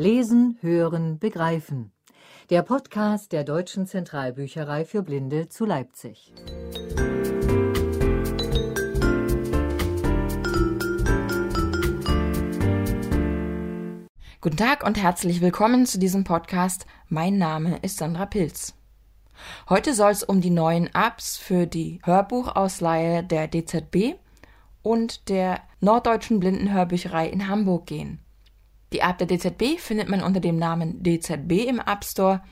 Lesen, Hören, Begreifen. Der Podcast der Deutschen Zentralbücherei für Blinde zu Leipzig. Guten Tag und herzlich willkommen zu diesem Podcast. Mein Name ist Sandra Pilz. Heute soll es um die neuen Apps für die Hörbuchausleihe der DZB und der Norddeutschen Blindenhörbücherei in Hamburg gehen. Die App der DZB findet man unter dem Namen DZB im App Store.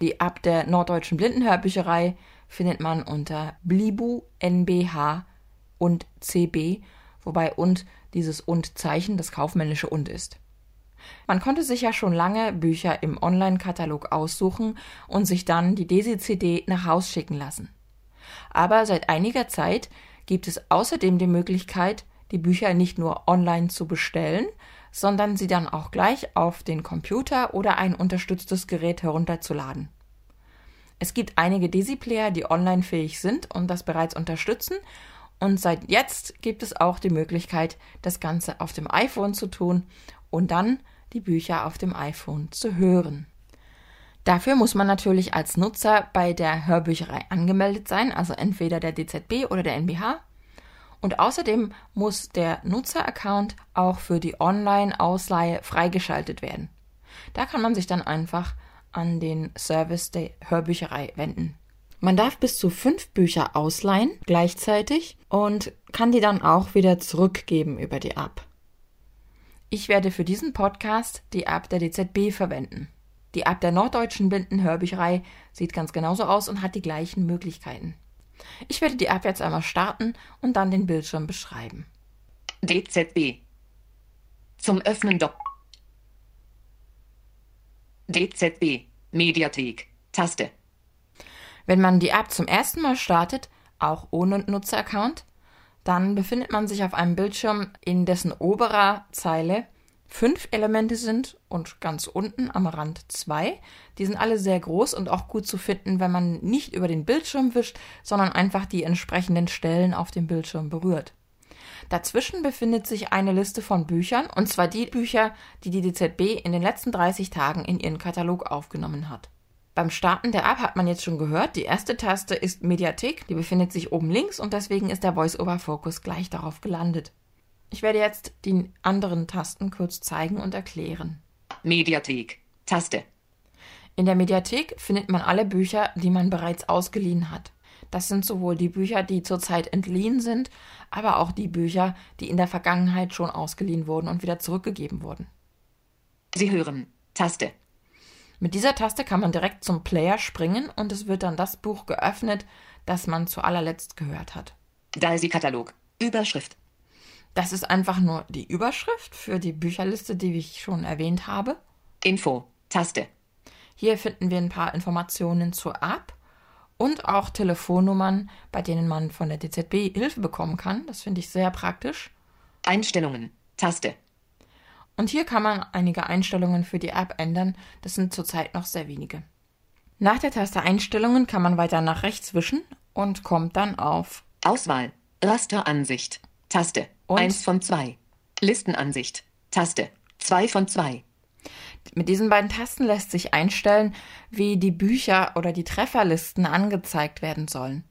Die App der Norddeutschen Blindenhörbücherei findet man unter Blibu NBH und CB, wobei und dieses und Zeichen das kaufmännische und ist. Man konnte sich ja schon lange Bücher im Online-Katalog aussuchen und sich dann die DESI-CD nach Haus schicken lassen. Aber seit einiger Zeit gibt es außerdem die Möglichkeit, die Bücher nicht nur online zu bestellen, sondern sie dann auch gleich auf den Computer oder ein unterstütztes Gerät herunterzuladen. Es gibt einige DESI-Player, die online fähig sind und das bereits unterstützen. Und seit jetzt gibt es auch die Möglichkeit, das Ganze auf dem iPhone zu tun und dann die Bücher auf dem iPhone zu hören. Dafür muss man natürlich als Nutzer bei der Hörbücherei angemeldet sein, also entweder der DZB oder der NBH. Und außerdem muss der Nutzeraccount auch für die Online-Ausleihe freigeschaltet werden. Da kann man sich dann einfach an den Service der Hörbücherei wenden. Man darf bis zu fünf Bücher ausleihen gleichzeitig und kann die dann auch wieder zurückgeben über die App. Ich werde für diesen Podcast die App der DZB verwenden. Die App der Norddeutschen Blindenhörbücherei sieht ganz genauso aus und hat die gleichen Möglichkeiten. Ich werde die App jetzt einmal starten und dann den Bildschirm beschreiben. DZB. Zum Öffnen Dock. DZB. Mediathek. Taste. Wenn man die App zum ersten Mal startet, auch ohne Nutzeraccount, dann befindet man sich auf einem Bildschirm, in dessen oberer Zeile fünf Elemente sind und ganz unten am Rand zwei. Die sind alle sehr groß und auch gut zu finden, wenn man nicht über den Bildschirm wischt, sondern einfach die entsprechenden Stellen auf dem Bildschirm berührt. Dazwischen befindet sich eine Liste von Büchern, und zwar die Bücher, die die DZB in den letzten 30 Tagen in ihren Katalog aufgenommen hat. Beim Starten der App hat man jetzt schon gehört, die erste Taste ist Mediathek, die befindet sich oben links und deswegen ist der Voice-Over-Fokus gleich darauf gelandet. Ich werde jetzt die anderen Tasten kurz zeigen und erklären. Mediathek. Taste. In der Mediathek findet man alle Bücher, die man bereits ausgeliehen hat. Das sind sowohl die Bücher, die zurzeit entliehen sind, aber auch die Bücher, die in der Vergangenheit schon ausgeliehen wurden und wieder zurückgegeben wurden. Sie hören Taste. Mit dieser Taste kann man direkt zum Player springen und es wird dann das Buch geöffnet, das man zu allerletzt gehört hat. Dalsi-Katalog. Überschrift. Das ist einfach nur die Überschrift für die Bücherliste, die ich schon erwähnt habe. Info. Taste. Hier finden wir ein paar Informationen zur App und auch Telefonnummern, bei denen man von der DZB Hilfe bekommen kann. Das finde ich sehr praktisch. Einstellungen. Taste. Und hier kann man einige Einstellungen für die App ändern. Das sind zurzeit noch sehr wenige. Nach der Taste Einstellungen kann man weiter nach rechts wischen und kommt dann auf Auswahl. Rasteransicht. Taste. Und? 1 von 2. Listenansicht. Taste. 2 von 2. Mit diesen beiden Tasten lässt sich einstellen, wie die Bücher oder die Trefferlisten angezeigt werden sollen.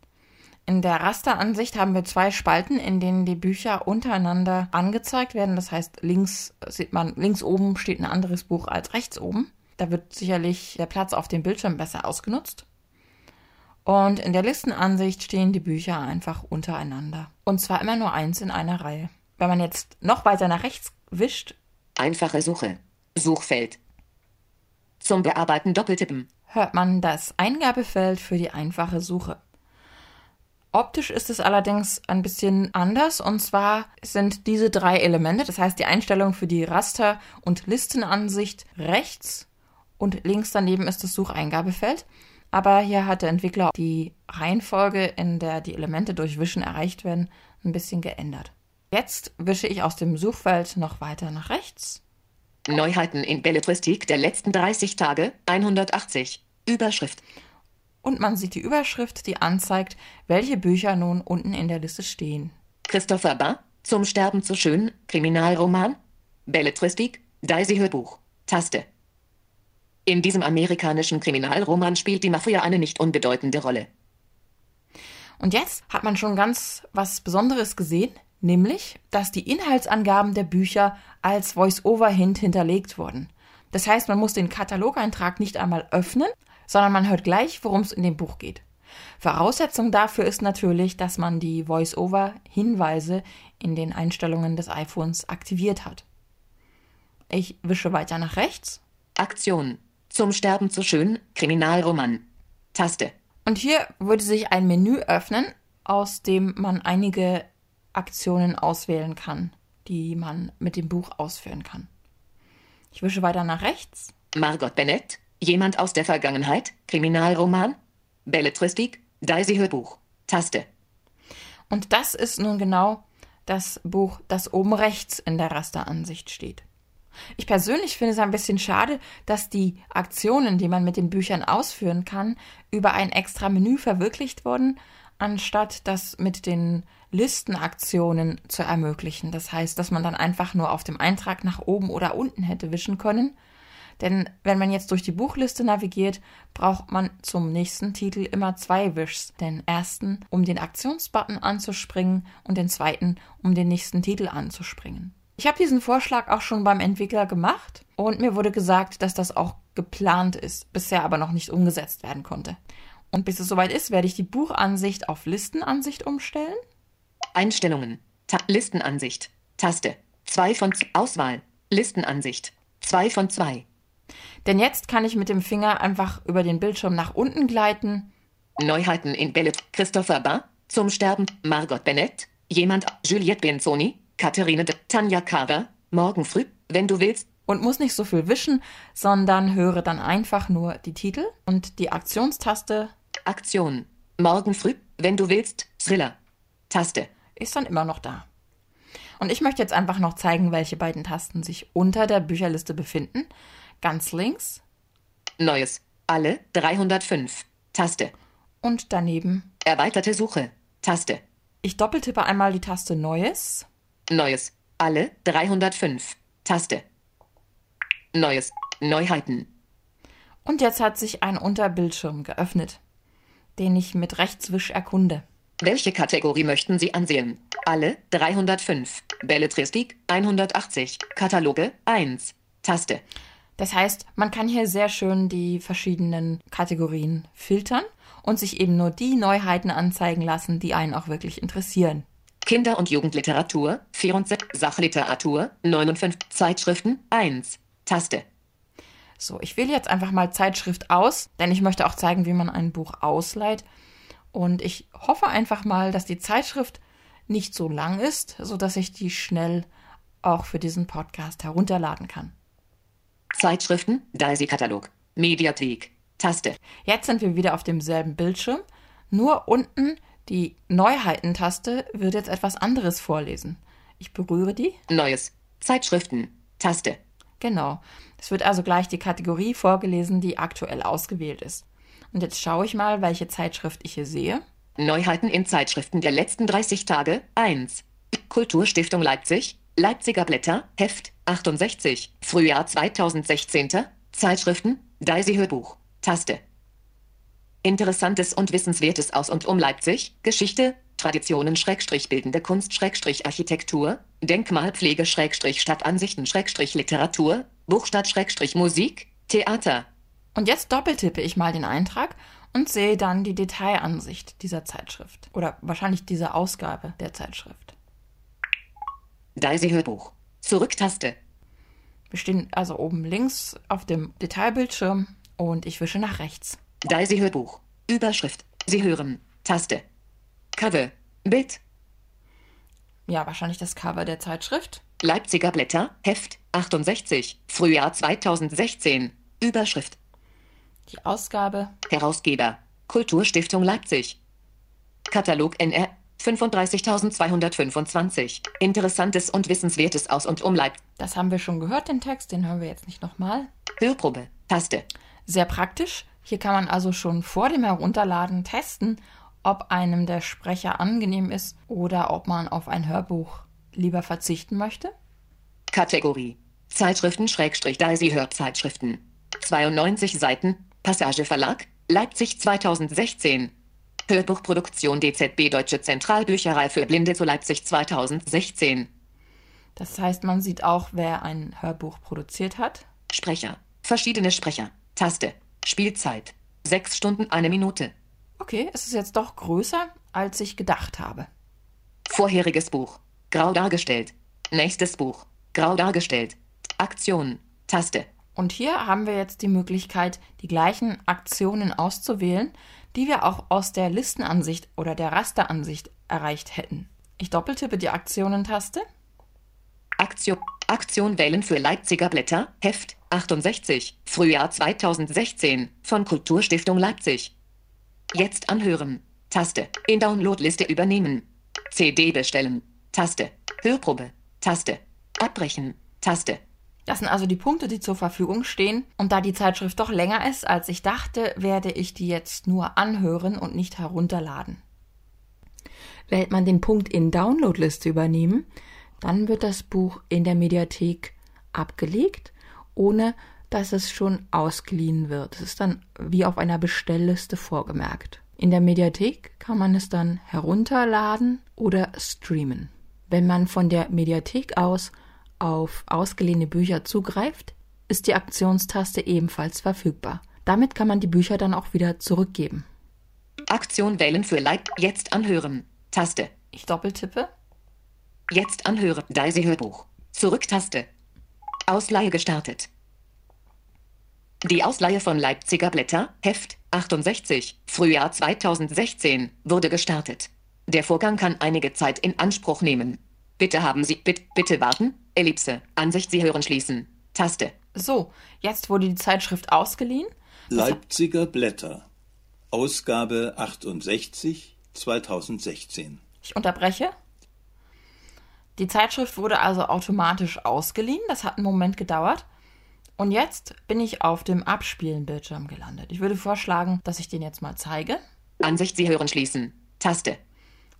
In der Rasteransicht haben wir zwei Spalten, in denen die Bücher untereinander angezeigt werden. Das heißt, links sieht man, links oben steht ein anderes Buch als rechts oben. Da wird sicherlich der Platz auf dem Bildschirm besser ausgenutzt. Und in der Listenansicht stehen die Bücher einfach untereinander. Und zwar immer nur eins in einer Reihe. Wenn man jetzt noch weiter nach rechts wischt, Einfache Suche. Suchfeld. Zum Bearbeiten doppeltippen. hört man das Eingabefeld für die einfache Suche. Optisch ist es allerdings ein bisschen anders und zwar sind diese drei Elemente, das heißt die Einstellung für die Raster- und Listenansicht rechts und links daneben ist das Sucheingabefeld. Aber hier hat der Entwickler die Reihenfolge, in der die Elemente durch Wischen erreicht werden, ein bisschen geändert. Jetzt wische ich aus dem Suchfeld noch weiter nach rechts Neuheiten in Belletristik der letzten 30 Tage. 180. Überschrift. und man sieht die Überschrift, die anzeigt, welche Bücher nun unten in der Liste stehen. Christopher Bar. Zum Sterben zu schön. Kriminalroman. Belletristik. Daisy Hörbuch. Taste. In diesem amerikanischen Kriminalroman spielt die Mafia eine nicht unbedeutende Rolle. Und jetzt hat man schon ganz was Besonderes gesehen, nämlich, dass die Inhaltsangaben der Bücher als Voice-Over-Hint hinterlegt wurden. Das heißt, man muss den Katalogeintrag nicht einmal öffnen, sondern man hört gleich, worum es in dem Buch geht. Voraussetzung dafür ist natürlich, dass man die Voice-Over-Hinweise in den Einstellungen des iPhones aktiviert hat. Ich wische weiter nach rechts. Aktion. Zum Sterben zu schön, Kriminalroman. Taste. Und hier würde sich ein Menü öffnen, aus dem man einige Aktionen auswählen kann, die man mit dem Buch ausführen kann. Ich wische weiter nach rechts. Margot Bennett. Jemand aus der Vergangenheit, Kriminalroman. Belletristik, Daisy Hörbuch. Taste. Und das ist nun genau das Buch, das oben rechts in der Rasteransicht steht. Ich persönlich finde es ein bisschen schade, dass die Aktionen, die man mit den Büchern ausführen kann, über ein extra Menü verwirklicht wurden, anstatt das mit den Listenaktionen zu ermöglichen. Das heißt, dass man dann einfach nur auf dem Eintrag nach oben oder unten hätte wischen können. Denn wenn man jetzt durch die Buchliste navigiert, braucht man zum nächsten Titel immer zwei Wischs. Den ersten, um den Aktionsbutton anzuspringen und den zweiten, um den nächsten Titel anzuspringen. Ich habe diesen Vorschlag auch schon beim Entwickler gemacht und mir wurde gesagt, dass das auch geplant ist, bisher aber noch nicht umgesetzt werden konnte. Und bis es soweit ist, werde ich die Buchansicht auf Listenansicht umstellen. Einstellungen. Ta Listenansicht. Taste. 2 von Auswahl. Listenansicht. 2 von 2. Denn jetzt kann ich mit dem Finger einfach über den Bildschirm nach unten gleiten. Neuheiten in Bellet. Christopher Barr. Zum Sterben. Margot Bennett. Jemand. Juliette Benzoni. Katharine de Tanja Carver, morgen früh, wenn du willst. Und muss nicht so viel wischen, sondern höre dann einfach nur die Titel und die Aktionstaste. Aktion. Morgen früh, wenn du willst, Thriller. Taste. Ist dann immer noch da. Und ich möchte jetzt einfach noch zeigen, welche beiden Tasten sich unter der Bücherliste befinden. Ganz links. Neues. Alle 305. Taste. Und daneben. Erweiterte Suche. Taste. Ich doppeltippe einmal die Taste Neues. Neues. Alle 305. Taste. Neues. Neuheiten. Und jetzt hat sich ein Unterbildschirm geöffnet, den ich mit Rechtswisch erkunde. Welche Kategorie möchten Sie ansehen? Alle 305. Belletristik 180. Kataloge 1. Taste. Das heißt, man kann hier sehr schön die verschiedenen Kategorien filtern und sich eben nur die Neuheiten anzeigen lassen, die einen auch wirklich interessieren. Kinder- und Jugendliteratur 64, Sachliteratur 59, Zeitschriften 1, Taste. So, ich wähle jetzt einfach mal Zeitschrift aus, denn ich möchte auch zeigen, wie man ein Buch ausleiht. Und ich hoffe einfach mal, dass die Zeitschrift nicht so lang ist, sodass ich die schnell auch für diesen Podcast herunterladen kann. Zeitschriften, Daisy-Katalog, Mediathek, Taste. Jetzt sind wir wieder auf demselben Bildschirm, nur unten die Neuheiten-Taste wird jetzt etwas anderes vorlesen. Ich berühre die. Neues. Zeitschriften. Taste. Genau. Es wird also gleich die Kategorie vorgelesen, die aktuell ausgewählt ist. Und jetzt schaue ich mal, welche Zeitschrift ich hier sehe. Neuheiten in Zeitschriften der letzten 30 Tage 1. Kulturstiftung Leipzig, Leipziger Blätter, Heft 68, Frühjahr 2016. Zeitschriften, Daisy Hörbuch, Taste. Interessantes und Wissenswertes aus und um Leipzig, Geschichte, Traditionen Schrägstrich bildende Kunst Schrägstrich Architektur, Denkmalpflege Schrägstrich Stadtansichten Schrägstrich Literatur, Buchstadt Schrägstrich Musik, Theater. Und jetzt doppeltippe ich mal den Eintrag und sehe dann die Detailansicht dieser Zeitschrift. Oder wahrscheinlich dieser Ausgabe der Zeitschrift. Daisy Hörbuch. Zurücktaste. Wir stehen also oben links auf dem Detailbildschirm und ich wische nach rechts. Daisy Hörbuch. Überschrift. Sie hören. Taste. Cover. Bild. Ja, wahrscheinlich das Cover der Zeitschrift. Leipziger Blätter. Heft 68. Frühjahr 2016. Überschrift. Die Ausgabe. Herausgeber. Kulturstiftung Leipzig. Katalog NR 35.225. Interessantes und Wissenswertes aus und um Leipzig. Das haben wir schon gehört, den Text, den hören wir jetzt nicht nochmal. Hörprobe. Taste. Sehr praktisch. Hier kann man also schon vor dem Herunterladen testen, ob einem der Sprecher angenehm ist oder ob man auf ein Hörbuch lieber verzichten möchte. Kategorie. Zeitschriften Schrägstrich Daisy Hörzeitschriften. 92 Seiten, Passage Verlag, Leipzig 2016. Hörbuchproduktion DZB Deutsche Zentralbücherei für Blinde zu Leipzig 2016. Das heißt, man sieht auch, wer ein Hörbuch produziert hat. Sprecher. Verschiedene Sprecher. Taste. Spielzeit. Sechs Stunden eine Minute. Okay, es ist jetzt doch größer, als ich gedacht habe. Vorheriges Buch. Grau dargestellt. Nächstes Buch. Grau dargestellt. Aktion. Taste. Und hier haben wir jetzt die Möglichkeit, die gleichen Aktionen auszuwählen, die wir auch aus der Listenansicht oder der Rasteransicht erreicht hätten. Ich doppeltippe die Aktionentaste. Aktion, Aktion wählen für Leipziger Blätter, Heft 68, Frühjahr 2016, von Kulturstiftung Leipzig. Jetzt anhören. Taste. In Downloadliste übernehmen. CD bestellen. Taste. Hörprobe. Taste. Abbrechen. Taste. Das sind also die Punkte, die zur Verfügung stehen. Und da die Zeitschrift doch länger ist, als ich dachte, werde ich die jetzt nur anhören und nicht herunterladen. Wählt man den Punkt in Downloadliste übernehmen, dann wird das Buch in der Mediathek abgelegt, ohne dass es schon ausgeliehen wird. Es ist dann wie auf einer Bestellliste vorgemerkt. In der Mediathek kann man es dann herunterladen oder streamen. Wenn man von der Mediathek aus auf ausgeliehene Bücher zugreift, ist die Aktionstaste ebenfalls verfügbar. Damit kann man die Bücher dann auch wieder zurückgeben. Aktion wählen für Leip. Jetzt anhören. Taste. Ich doppeltippe. Jetzt anhören. Daisy Hörbuch. Zurücktaste. Ausleihe gestartet. Die Ausleihe von Leipziger Blätter, Heft 68, Frühjahr 2016, wurde gestartet. Der Vorgang kann einige Zeit in Anspruch nehmen. Bitte haben Sie, bitte, bitte warten, Ellipse, Ansicht Sie hören schließen, Taste. So, jetzt wurde die Zeitschrift ausgeliehen. Leipziger Blätter. Ausgabe 68 2016. Ich unterbreche. Die Zeitschrift wurde also automatisch ausgeliehen. Das hat einen Moment gedauert. Und jetzt bin ich auf dem Abspielen-Bildschirm gelandet. Ich würde vorschlagen, dass ich den jetzt mal zeige. Ansicht Sie hören schließen, Taste.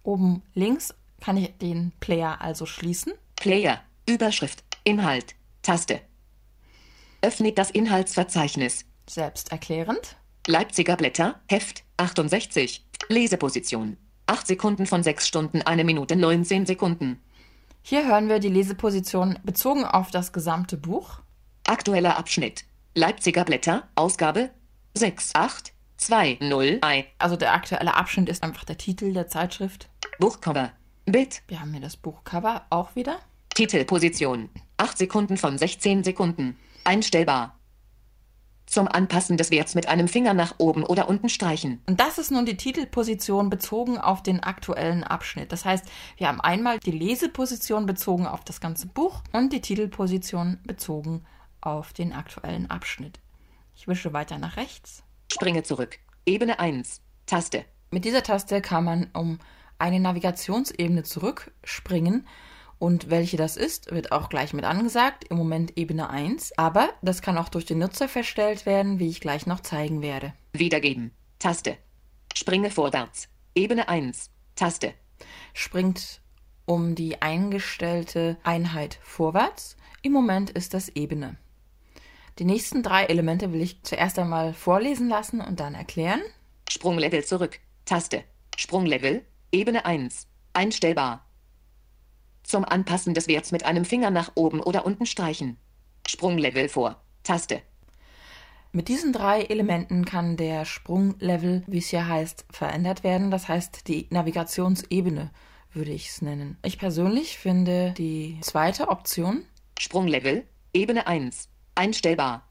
Oben links kann ich den Player also schließen. Player, Überschrift, Inhalt, Taste. Öffnet das Inhaltsverzeichnis. Selbsterklärend. Leipziger Blätter, Heft 68, Leseposition. 8 Sekunden von 6 Stunden, 1 Minute 19 Sekunden. Hier hören wir die Leseposition bezogen auf das gesamte Buch. Aktueller Abschnitt. Leipziger Blätter, Ausgabe 68201. Also der aktuelle Abschnitt ist einfach der Titel der Zeitschrift. Buchcover. Bild. Wir haben hier das Buchcover auch wieder. Titelposition. 8 Sekunden von 16 Sekunden. Einstellbar. Zum Anpassen des Werts mit einem Finger nach oben oder unten streichen. Und das ist nun die Titelposition bezogen auf den aktuellen Abschnitt. Das heißt, wir haben einmal die Leseposition bezogen auf das ganze Buch und die Titelposition bezogen auf den aktuellen Abschnitt. Ich wische weiter nach rechts. Springe zurück. Ebene 1. Taste. Mit dieser Taste kann man um eine Navigationsebene zurückspringen. Und welche das ist, wird auch gleich mit angesagt. Im Moment Ebene 1. Aber das kann auch durch den Nutzer verstellt werden, wie ich gleich noch zeigen werde. Wiedergeben. Taste. Springe vorwärts. Ebene 1. Taste. Springt um die eingestellte Einheit vorwärts. Im Moment ist das Ebene. Die nächsten drei Elemente will ich zuerst einmal vorlesen lassen und dann erklären. Sprunglevel zurück. Taste. Sprunglevel. Ebene 1. Einstellbar. Zum Anpassen des Werts mit einem Finger nach oben oder unten streichen. Sprunglevel vor. Taste. Mit diesen drei Elementen kann der Sprunglevel, wie es hier heißt, verändert werden. Das heißt, die Navigationsebene würde ich es nennen. Ich persönlich finde die zweite Option Sprunglevel. Ebene 1. Einstellbar.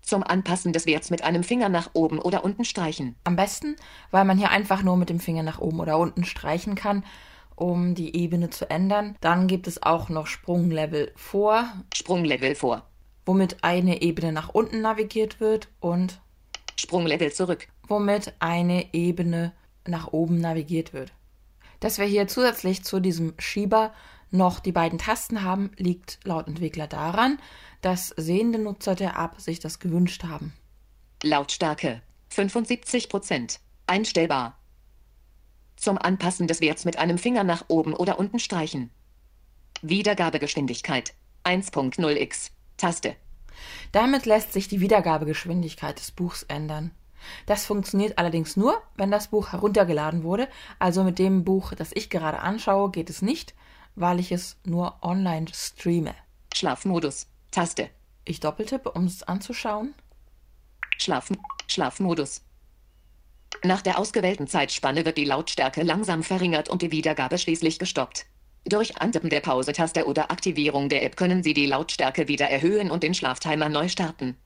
Zum Anpassen des Werts mit einem Finger nach oben oder unten streichen. am besten, weil man hier einfach nur mit dem Finger nach oben oder unten streichen kann, um die Ebene zu ändern. Dann gibt es auch noch Sprunglevel vor, Sprunglevel vor. womit eine Ebene nach unten navigiert wird und Sprunglevel zurück. womit eine Ebene nach oben navigiert wird. Dass wir hier zusätzlich zu diesem Schieber noch die beiden Tasten haben, liegt laut Entwickler daran, dass sehende Nutzer der App sich das gewünscht haben. Lautstärke 75%. Einstellbar. Zum Anpassen des Werts mit einem Finger nach oben oder unten streichen. Wiedergabegeschwindigkeit 1.0x. Taste. Damit lässt sich die Wiedergabegeschwindigkeit des Buchs ändern. Das funktioniert allerdings nur, wenn das Buch heruntergeladen wurde. Also mit dem Buch, das ich gerade anschaue, geht es nicht, weil ich es nur online streame. Schlafmodus. Taste. Ich doppeltippe, um es anzuschauen. Schlafen. Schlafmodus. Nach der ausgewählten Zeitspanne wird die Lautstärke langsam verringert und die Wiedergabe schließlich gestoppt. Durch Antippen der Pause-Taste oder Aktivierung der App können Sie die Lautstärke wieder erhöhen und den Schlaftimer neu starten.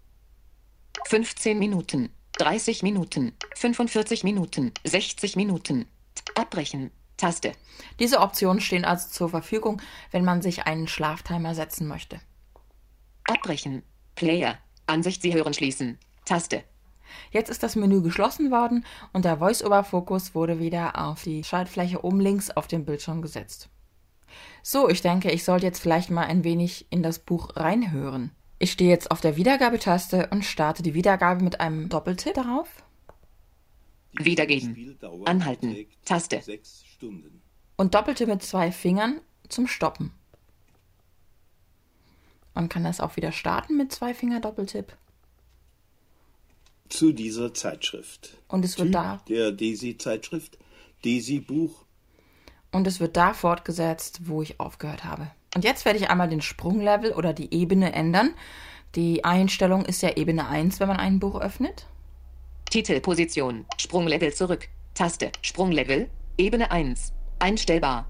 15 Minuten, 30 Minuten, 45 Minuten, 60 Minuten. Abbrechen. Taste. Diese Optionen stehen also zur Verfügung, wenn man sich einen Schlaftimer setzen möchte. Abbrechen. Player. Ansicht Sie hören schließen. Taste. Jetzt ist das Menü geschlossen worden und der Voice-Over-Fokus wurde wieder auf die Schaltfläche oben links auf dem Bildschirm gesetzt. So, ich denke, ich sollte jetzt vielleicht mal ein wenig in das Buch reinhören. Ich stehe jetzt auf der Wiedergabetaste und starte die Wiedergabe mit einem Doppeltipp darauf. Wiedergeben. Anhalten. Taste. Und doppelte mit zwei Fingern zum Stoppen. Man kann das auch wieder starten mit zwei Finger Doppeltipp. Zu dieser Zeitschrift. Und es wird Typ da der Desi-Zeitschrift. Desi-Buch. und es wird da fortgesetzt, wo ich aufgehört habe. Und jetzt werde ich einmal den Sprunglevel oder die Ebene ändern. Die Einstellung ist ja Ebene 1, wenn man ein Buch öffnet. Titelposition. Sprunglevel zurück. Taste. Sprunglevel. Ebene 1. Einstellbar.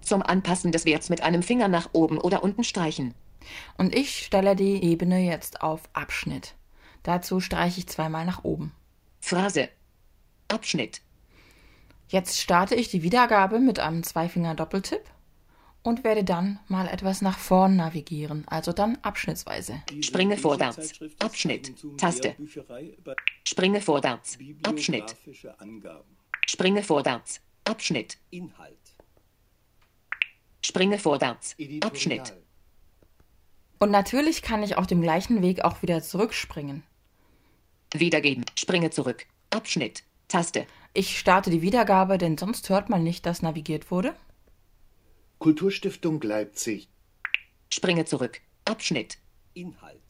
Zum Anpassen des Werts mit einem Finger nach oben oder unten streichen. Und ich stelle die Ebene jetzt auf Abschnitt. Dazu streiche ich zweimal nach oben. Phrase. Abschnitt. Jetzt starte ich die Wiedergabe mit einem Zweifinger-Doppeltipp und werde dann mal etwas nach vorn navigieren, also dann abschnittsweise. Springe vorwärts. Abschnitt. Taste. Springe vorwärts. Abschnitt. Springe vorwärts. Abschnitt. Inhalt. Springe vorwärts. Abschnitt. Und natürlich kann ich auf dem gleichen Weg auch wieder zurückspringen. Wiedergeben. Springe zurück. Abschnitt. Taste. Ich starte die Wiedergabe, denn sonst hört man nicht, dass navigiert wurde. Kulturstiftung Leipzig. Springe zurück. Abschnitt. Inhalt.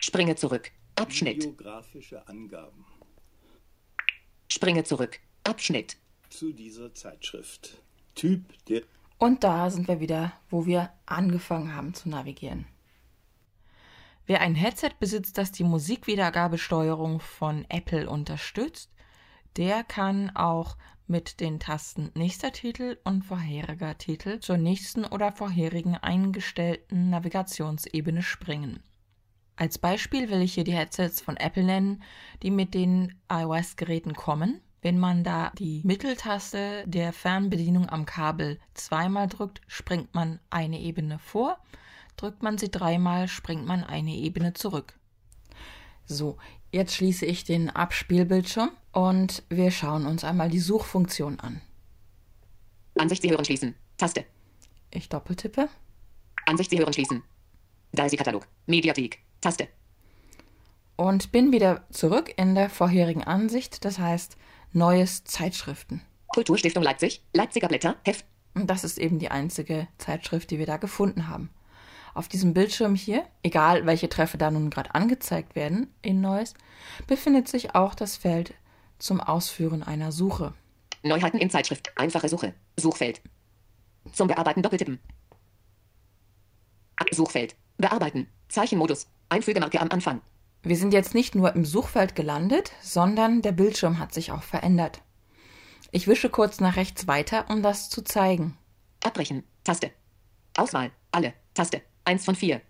Springe zurück. Abschnitt. Bibliografische Angaben. Springe zurück. Abschnitt. Zu dieser Zeitschrift. Typ der Und da sind wir wieder, wo wir angefangen haben zu navigieren. Wer ein Headset besitzt, das die Musikwiedergabesteuerung von Apple unterstützt, der kann auch mit den Tasten nächster Titel und vorheriger Titel zur nächsten oder vorherigen eingestellten Navigationsebene springen. Als Beispiel will ich hier die Headsets von Apple nennen, die mit den iOS-Geräten kommen. Wenn man da die Mitteltaste der Fernbedienung am Kabel zweimal drückt, springt man eine Ebene vor. Drückt man sie dreimal, springt man eine Ebene zurück. So, jetzt schließe ich den Abspielbildschirm und wir schauen uns einmal die Suchfunktion an. Ansicht Sie hören schließen. Taste. Ich doppeltippe Ansicht Sie hören schließen. Daisy-Katalog. Mediathek. Taste. und bin wieder zurück in der vorherigen Ansicht, das heißt Neues Zeitschriften. Kulturstiftung Leipzig. Leipziger Blätter. Heft. Und das ist eben die einzige Zeitschrift, die wir da gefunden haben. Auf diesem Bildschirm hier, egal welche Treffer da nun gerade angezeigt werden in Neues, befindet sich auch das Feld zum Ausführen einer Suche. Neuheiten in Zeitschrift. Einfache Suche. Suchfeld. Zum Bearbeiten doppeltippen. Suchfeld. Bearbeiten. Zeichenmodus. Einfügemarke am Anfang. Wir sind jetzt nicht nur im Suchfeld gelandet, sondern der Bildschirm hat sich auch verändert. Ich wische kurz nach rechts weiter, um das zu zeigen. Abbrechen. Taste. Auswahl. Alle. Taste. 1 von 4.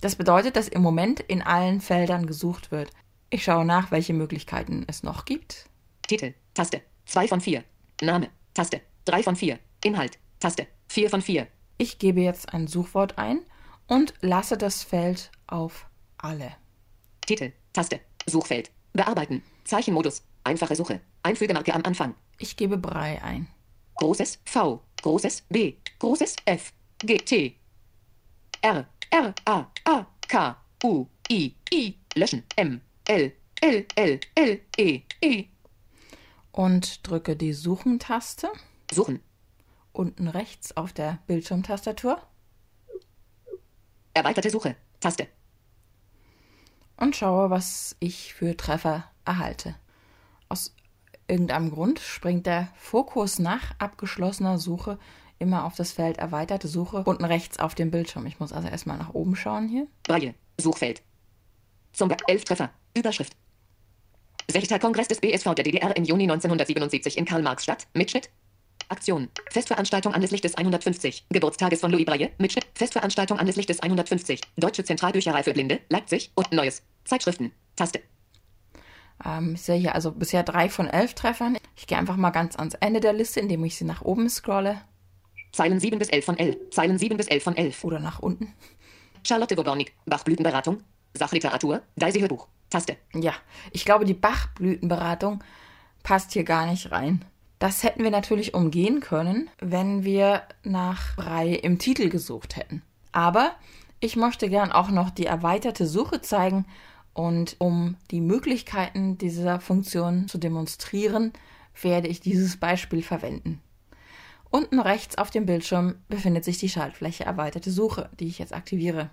Das bedeutet, dass im Moment in allen Feldern gesucht wird. Ich schaue nach, welche Möglichkeiten es noch gibt. Titel. Taste. 2 von 4. Name. Taste. 3 von 4. Inhalt. Taste. 4 von 4. Ich gebe jetzt ein Suchwort ein und lasse das Feld auf alle. Titel. Taste. Suchfeld. Bearbeiten. Zeichenmodus. Einfache Suche. Einfügemarke am Anfang. Ich gebe Brei ein. Großes V. Großes B. Großes F. G. R. R. A. A. K. U. I. I. Löschen. M. L. L. L. L. E. E. Und drücke die Suchen-Taste Suchen. unten rechts auf der Bildschirmtastatur. Erweiterte Suche. Taste. Und schaue, was ich für Treffer erhalte. Aus irgendeinem Grund springt der Fokus nach abgeschlossener Suche immer auf das Feld erweiterte Suche unten rechts auf dem Bildschirm. Ich muss also erstmal nach oben schauen hier. Reihe. Suchfeld. Zum Be 11 Treffer. Überschrift. 6. Kongress des BSV der DDR im Juni 1977 in Karl-Marx-Stadt. Mitschnitt. Aktion. Festveranstaltung anlässlich des 150. Geburtstages von Louis Braille. Mitschnitt. Festveranstaltung anlässlich des 150. Deutsche Zentralbücherei für Blinde. Leipzig. Und Neues. Zeitschriften. Taste. Ähm, ich sehe hier also bisher drei von elf Treffern. Ich gehe einfach mal ganz ans Ende der Liste, indem ich sie nach oben scrolle Zeilen 7 bis 11 von L. Zeilen 7 bis 11 von 11. oder nach unten. Charlotte Wobornik. Bachblütenberatung. Sachliteratur. Daisy Hörbuch. Taste. Ja, ich glaube, die Bachblütenberatung passt hier gar nicht rein. Das hätten wir natürlich umgehen können, wenn wir nach Brei im Titel gesucht hätten. Aber ich möchte gern auch noch die erweiterte Suche zeigen und um die Möglichkeiten dieser Funktion zu demonstrieren, werde ich dieses Beispiel verwenden. Unten rechts auf dem Bildschirm befindet sich die Schaltfläche Erweiterte Suche, die ich jetzt aktiviere.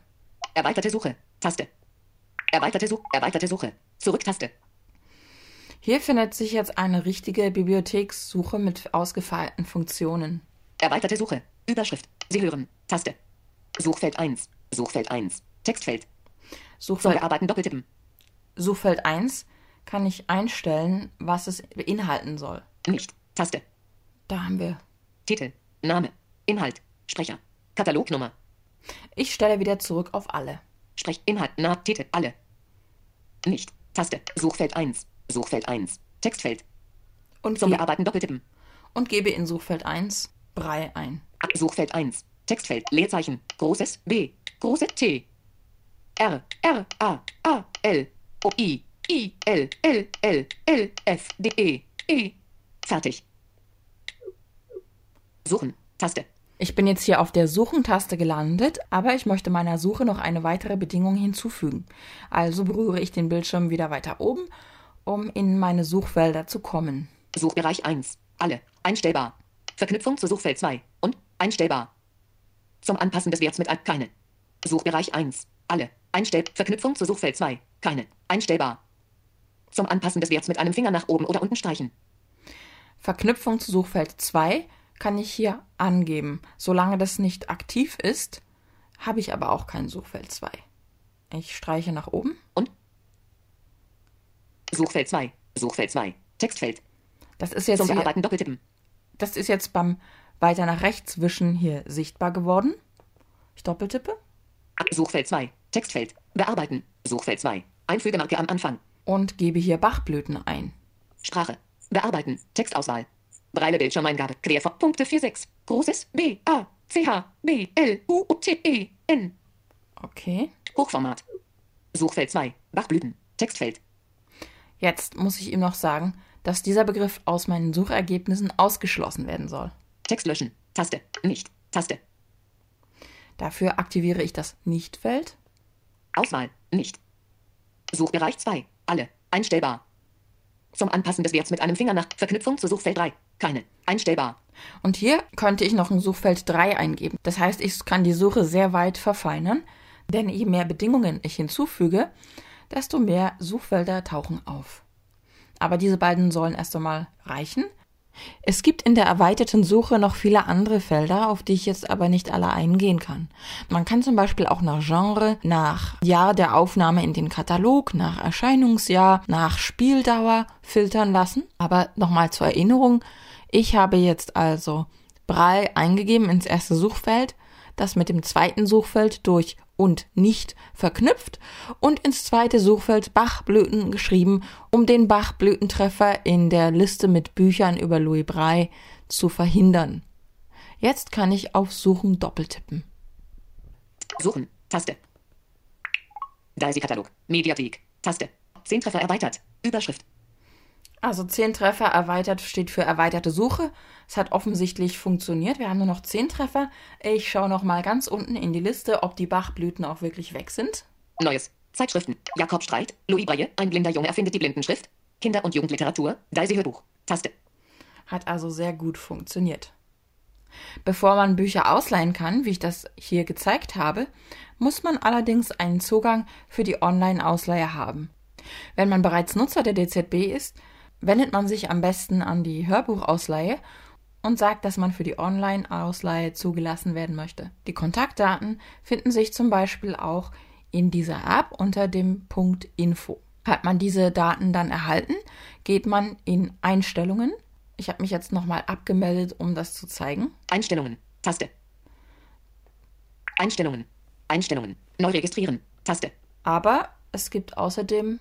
Erweiterte Suche. Taste. Erweiterte Suche. Erweiterte Suche. Zurück-Taste. Hier findet sich jetzt eine richtige Bibliothekssuche mit ausgefeilten Funktionen. Erweiterte Suche. Überschrift. Sie hören. Taste. Suchfeld 1. Suchfeld 1. Textfeld. Suchfeld, Bearbeiten doppeltippen. Suchfeld 1 kann ich einstellen, was es beinhalten soll. Nicht. Taste. Da haben wir. Titel. Name. Inhalt. Sprecher. Katalognummer. Ich stelle wieder zurück auf alle. Sprech. Inhalt. Na. Titel. Alle. Nicht. Taste. Suchfeld 1. Suchfeld 1. Textfeld. Und, Zum Bearbeiten doppeltippen. und gebe in Suchfeld 1 Brei ein. Suchfeld 1. Textfeld. Leerzeichen. Großes B. Große T. R. R. A. A. L. O. I. I. L. L. L. L. F. D. E. E. Fertig. Suchen. Taste. Ich bin jetzt hier auf der Suchen-Taste gelandet, aber ich möchte meiner Suche noch eine weitere Bedingung hinzufügen. Also berühre ich den Bildschirm wieder weiter oben, um in meine Suchfelder zu kommen. Suchbereich 1. Alle. Einstellbar. Verknüpfung zu Suchfeld 2. Und einstellbar. Zum Anpassen des Werts mit ein keine. Suchbereich 1. Alle. Einstell. Verknüpfung zu Suchfeld 2. Keine. Einstellbar. Zum Anpassen des Werts mit einem Finger nach oben oder unten streichen. Verknüpfung zu Suchfeld 2 kann ich hier angeben. Solange das nicht aktiv ist, habe ich aber auch kein Suchfeld 2. Ich streiche nach oben Und Suchfeld 2. Suchfeld 2. Textfeld. Das ist jetzt Zum hier, Bearbeiten doppeltippen. das ist jetzt beim weiter nach rechts wischen hier sichtbar geworden. Ich doppeltippe Suchfeld 2. Textfeld. Bearbeiten. Suchfeld 2. Einfügemarke am Anfang. und gebe hier Bachblüten ein. Sprache. Bearbeiten. Textauswahl. Breile Bildschirmeingabe. Querform. Punkte 46. Großes B. A. C. H. B. L. U. U. T. E. N. Okay. Hochformat. Suchfeld 2. Bachblüten. Textfeld. Jetzt muss ich ihm noch sagen, dass dieser Begriff aus meinen Suchergebnissen ausgeschlossen werden soll. Text löschen. Taste. Nicht. Taste. Dafür aktiviere ich das Nicht-Feld Auswahl. Nicht. Suchbereich 2. Alle. Einstellbar. Zum Anpassen des Werts mit einem Finger nach Verknüpfung zu Suchfeld 3. Keine. Einstellbar. Und hier könnte ich noch ein Suchfeld 3 eingeben. Das heißt, ich kann die Suche sehr weit verfeinern, denn je mehr Bedingungen ich hinzufüge, desto mehr Suchfelder tauchen auf. Aber diese beiden sollen erst einmal reichen. Es gibt in der erweiterten Suche noch viele andere Felder, auf die ich jetzt aber nicht alle eingehen kann. Man kann zum Beispiel auch nach Genre, nach Jahr der Aufnahme in den Katalog, nach Erscheinungsjahr, nach Spieldauer filtern lassen. Aber nochmal zur Erinnerung, ich habe jetzt also Brei eingegeben ins erste Suchfeld, das mit dem zweiten Suchfeld durch und nicht verknüpft und ins zweite Suchfeld Bachblüten geschrieben, um den Bachblütentreffer in der Liste mit Büchern über Louis Braille zu verhindern. Jetzt kann ich auf Suchen doppeltippen. Suchen. Taste. Daisy-Katalog. Mediathek. Taste. 10 Treffer erweitert. Überschrift. Also 10 Treffer erweitert steht für erweiterte Suche. Es hat offensichtlich funktioniert. Wir haben nur noch 10 Treffer. Ich schaue noch mal ganz unten in die Liste, ob die Bachblüten auch wirklich weg sind. Neues. Zeitschriften. Jakob Streit. Louis Braille. Ein blinder Junge erfindet die Blindenschrift. Kinder- und Jugendliteratur. Daisy Hörbuch. Taste. Hat also sehr gut funktioniert. Bevor man Bücher ausleihen kann, wie ich das hier gezeigt habe, muss man allerdings einen Zugang für die Online-Ausleihe haben. Wenn man bereits Nutzer der DZB ist, wendet man sich am besten an die Hörbuchausleihe und sagt, dass man für die Online-Ausleihe zugelassen werden möchte. Die Kontaktdaten finden sich zum Beispiel auch in dieser App unter dem Punkt Info. Hat man diese Daten dann erhalten, geht man in Einstellungen. Ich habe mich jetzt nochmal abgemeldet, um das zu zeigen. Einstellungen. Taste. Einstellungen. Einstellungen. Neu registrieren. Taste. Aber es gibt außerdem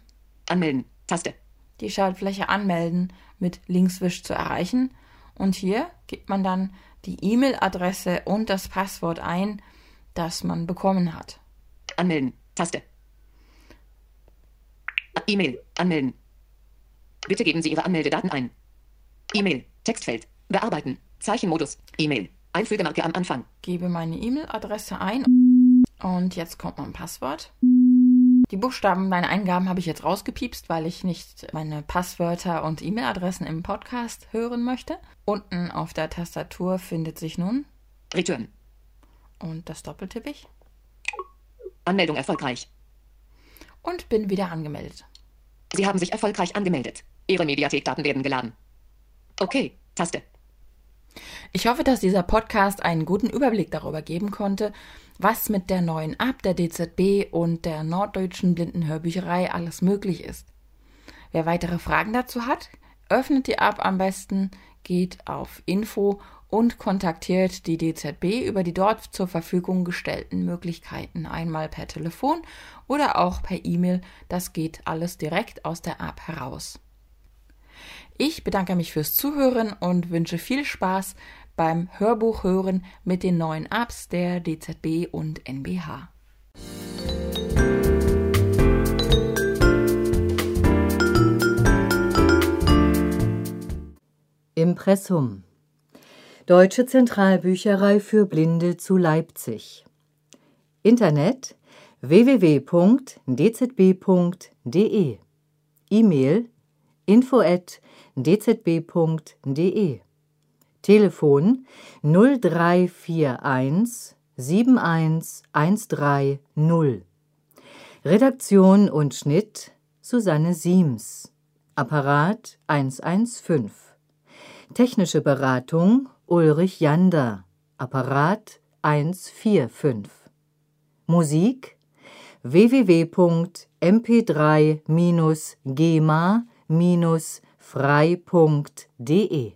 Anmelden. Taste. Die Schaltfläche Anmelden mit Linkswisch zu erreichen. Und hier gibt man dann die E-Mail-Adresse und das Passwort ein, das man bekommen hat. Anmelden. Taste. E-Mail. Anmelden. Bitte geben Sie Ihre Anmeldedaten ein. E-Mail. Textfeld. Bearbeiten. Zeichenmodus. E-Mail. Einfügemarke am Anfang. Gebe meine E-Mail-Adresse ein und jetzt kommt mein Passwort. Die Buchstaben meiner Eingaben habe ich jetzt rausgepiepst, weil ich nicht meine Passwörter und E-Mail-Adressen im Podcast hören möchte. Unten auf der Tastatur findet sich nun Return. und das doppeltippe ich Anmeldung erfolgreich. und bin wieder angemeldet. Sie haben sich erfolgreich angemeldet. Ihre Mediathekdaten werden geladen. Okay. Taste. Ich hoffe, dass dieser Podcast einen guten Überblick darüber geben konnte, was mit der neuen App der DZB und der Norddeutschen Blindenhörbücherei alles möglich ist. Wer weitere Fragen dazu hat, öffnet die App am besten, geht auf Info und kontaktiert die DZB über die dort zur Verfügung gestellten Möglichkeiten, einmal per Telefon oder auch per E-Mail. Das geht alles direkt aus der App heraus. Ich bedanke mich fürs Zuhören und wünsche viel Spaß beim Hörbuchhören mit den neuen Apps der DZB und NBH. Impressum. Deutsche Zentralbücherei für Blinde zu Leipzig. Internet www.dzb.de E-Mail info@dzb.de Telefon 0341 71130 Redaktion und Schnitt Susanne Siems. Apparat 115 Technische Beratung Ulrich Jander. Apparat 145 Musik www.mp3-gema-frei.de